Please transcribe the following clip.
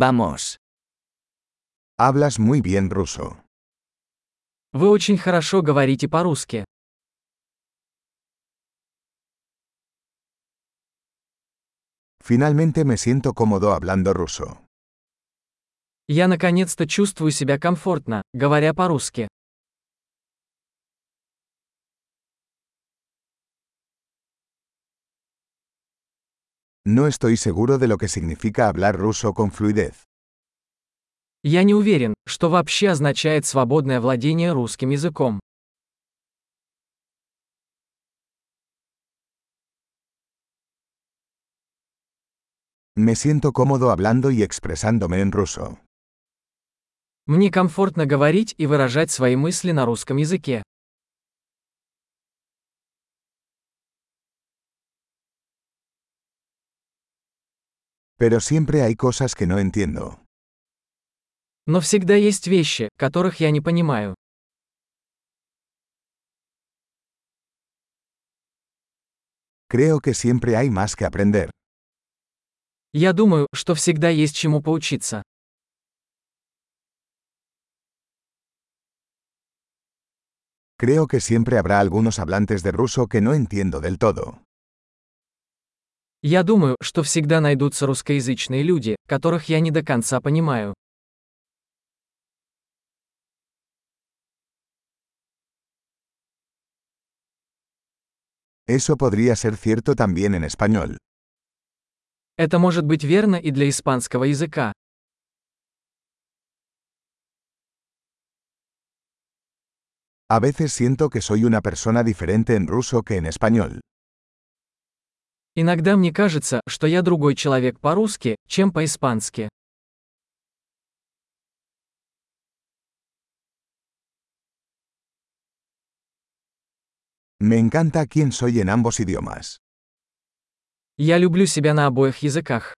Vamos. Hablas muy bien ruso. Вы очень хорошо говорите по-русски. Finalmente me siento cómodo hablando ruso. Я наконец-то чувствую себя комфортно, говоря по-русски. No estoy seguro de lo que significa hablar ruso con fluidez. Я не уверен, что вообще означает свободное владение русским языком. Me siento cómodo hablando y expresándome en ruso. Мне комфортно говорить и выражать свои мысли на русском языке. Pero siempre hay cosas que no entiendo. Но всегда есть вещи, которых я не понимаю. Creo que siempre hay más que aprender. Я думаю, что всегда есть чему поучиться. Creo que siempre habrá algunos hablantes de ruso que no entiendo del todo. Я думаю, что всегда найдутся русскоязычные люди, которых я не до конца понимаю. Eso podría ser cierto también en español. Это может быть верно и для испанского языка. A veces siento que soy una persona diferente en ruso que en español. Иногда мне кажется, что я другой человек по-русски, чем по-испански. Me encanta quién soy en ambos idiomas. Я люблю себя на обоих языках.